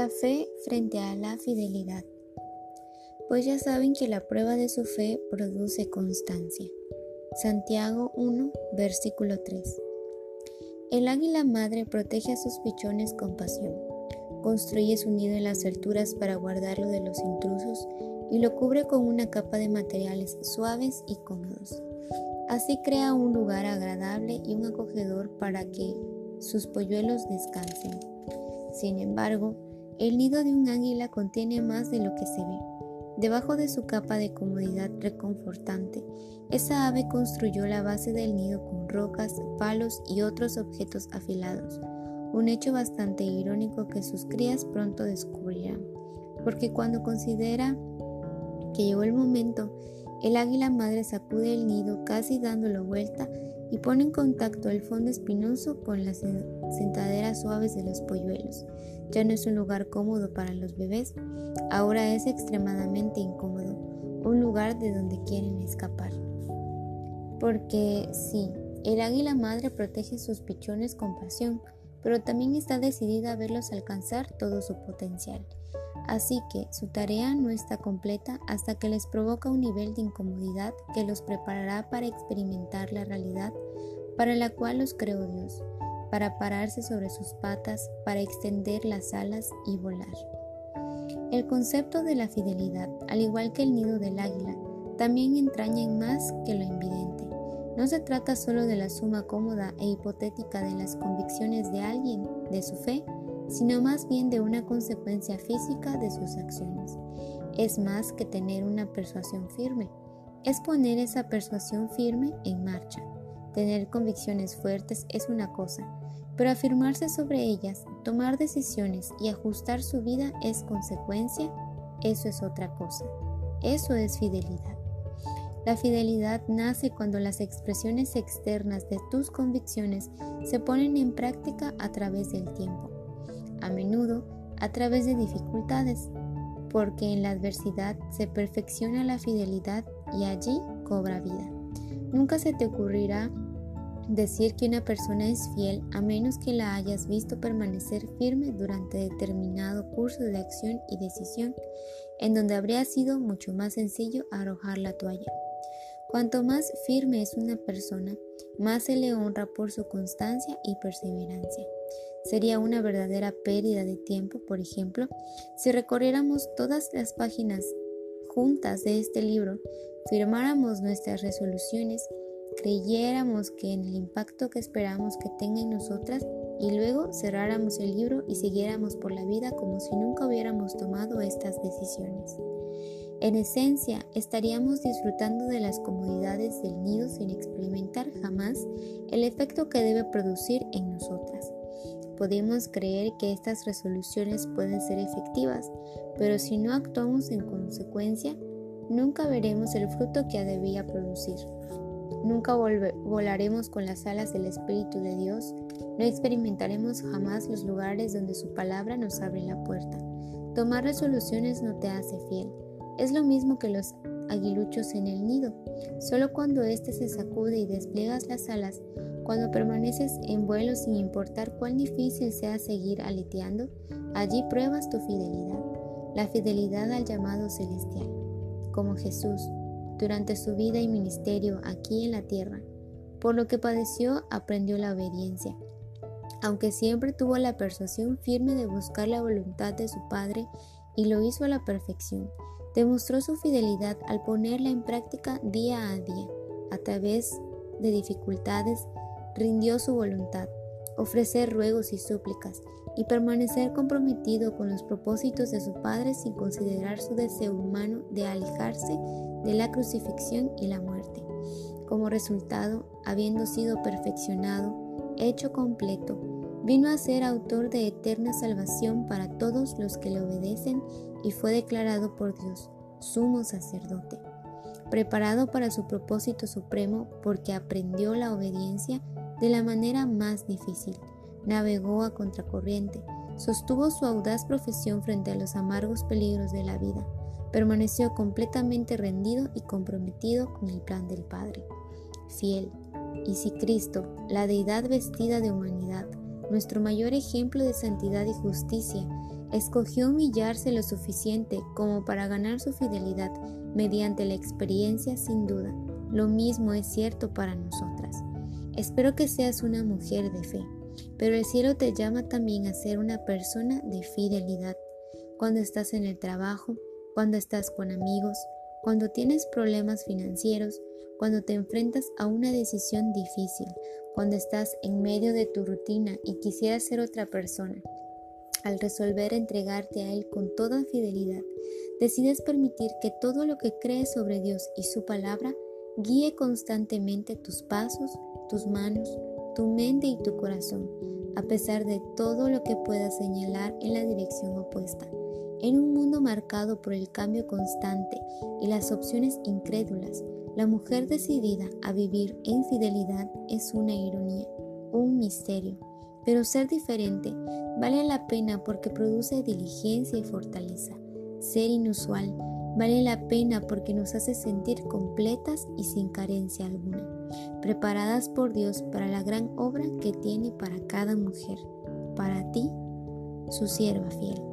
La fe frente a la fidelidad. Pues ya saben que la prueba de su fe produce constancia. Santiago 1, versículo 3. El águila madre protege a sus pichones con pasión. Construye su nido en las alturas para guardarlo de los intrusos y lo cubre con una capa de materiales suaves y cómodos. Así crea un lugar agradable y un acogedor para que sus polluelos descansen. Sin embargo, el nido de un águila contiene más de lo que se ve. Debajo de su capa de comodidad reconfortante, esa ave construyó la base del nido con rocas, palos y otros objetos afilados, un hecho bastante irónico que sus crías pronto descubrirán, porque cuando considera que llegó el momento, el águila madre sacude el nido casi dándolo vuelta y pone en contacto el fondo espinoso con las sentaderas suaves de los polluelos. Ya no es un lugar cómodo para los bebés, ahora es extremadamente incómodo, un lugar de donde quieren escapar. Porque sí, el águila madre protege sus pichones con pasión, pero también está decidida a verlos alcanzar todo su potencial. Así que su tarea no está completa hasta que les provoca un nivel de incomodidad que los preparará para experimentar la realidad para la cual los creó Dios, para pararse sobre sus patas, para extender las alas y volar. El concepto de la fidelidad, al igual que el nido del águila, también entraña en más que lo evidente. No se trata solo de la suma cómoda e hipotética de las convicciones de alguien, de su fe, sino más bien de una consecuencia física de sus acciones. Es más que tener una persuasión firme, es poner esa persuasión firme en marcha. Tener convicciones fuertes es una cosa, pero afirmarse sobre ellas, tomar decisiones y ajustar su vida es consecuencia, eso es otra cosa. Eso es fidelidad. La fidelidad nace cuando las expresiones externas de tus convicciones se ponen en práctica a través del tiempo a menudo a través de dificultades, porque en la adversidad se perfecciona la fidelidad y allí cobra vida. Nunca se te ocurrirá decir que una persona es fiel a menos que la hayas visto permanecer firme durante determinado curso de acción y decisión, en donde habría sido mucho más sencillo arrojar la toalla. Cuanto más firme es una persona, más se le honra por su constancia y perseverancia. Sería una verdadera pérdida de tiempo, por ejemplo, si recorriéramos todas las páginas juntas de este libro, firmáramos nuestras resoluciones, creyéramos que en el impacto que esperamos que tenga en nosotras y luego cerráramos el libro y siguiéramos por la vida como si nunca hubiéramos tomado estas decisiones. En esencia, estaríamos disfrutando de las comodidades del nido sin experimentar jamás el efecto que debe producir en nosotras. Podemos creer que estas resoluciones pueden ser efectivas, pero si no actuamos en consecuencia, nunca veremos el fruto que debía producir. Nunca volaremos con las alas del Espíritu de Dios, no experimentaremos jamás los lugares donde su palabra nos abre la puerta. Tomar resoluciones no te hace fiel. Es lo mismo que los aguiluchos en el nido. Solo cuando éste se sacude y despliegas las alas, cuando permaneces en vuelo sin importar cuán difícil sea seguir aleteando, allí pruebas tu fidelidad, la fidelidad al llamado celestial. Como Jesús, durante su vida y ministerio aquí en la tierra, por lo que padeció aprendió la obediencia, aunque siempre tuvo la persuasión firme de buscar la voluntad de su Padre y lo hizo a la perfección demostró su fidelidad al ponerla en práctica día a día. A través de dificultades, rindió su voluntad, ofrecer ruegos y súplicas, y permanecer comprometido con los propósitos de su Padre sin considerar su deseo humano de alejarse de la crucifixión y la muerte. Como resultado, habiendo sido perfeccionado, hecho completo, vino a ser autor de eterna salvación para todos los que le obedecen y fue declarado por Dios sumo sacerdote, preparado para su propósito supremo porque aprendió la obediencia de la manera más difícil, navegó a contracorriente, sostuvo su audaz profesión frente a los amargos peligros de la vida, permaneció completamente rendido y comprometido con el plan del Padre. Fiel, y si Cristo, la deidad vestida de humanidad, nuestro mayor ejemplo de santidad y justicia, escogió humillarse lo suficiente como para ganar su fidelidad mediante la experiencia sin duda. Lo mismo es cierto para nosotras. Espero que seas una mujer de fe, pero el cielo te llama también a ser una persona de fidelidad. Cuando estás en el trabajo, cuando estás con amigos, cuando tienes problemas financieros, cuando te enfrentas a una decisión difícil, cuando estás en medio de tu rutina y quisieras ser otra persona. Al resolver entregarte a Él con toda fidelidad, decides permitir que todo lo que crees sobre Dios y su palabra guíe constantemente tus pasos, tus manos, tu mente y tu corazón, a pesar de todo lo que pueda señalar en la dirección opuesta. En un mundo marcado por el cambio constante y las opciones incrédulas, la mujer decidida a vivir en fidelidad es una ironía, un misterio, pero ser diferente vale la pena porque produce diligencia y fortaleza. Ser inusual vale la pena porque nos hace sentir completas y sin carencia alguna, preparadas por Dios para la gran obra que tiene para cada mujer, para ti, su sierva fiel.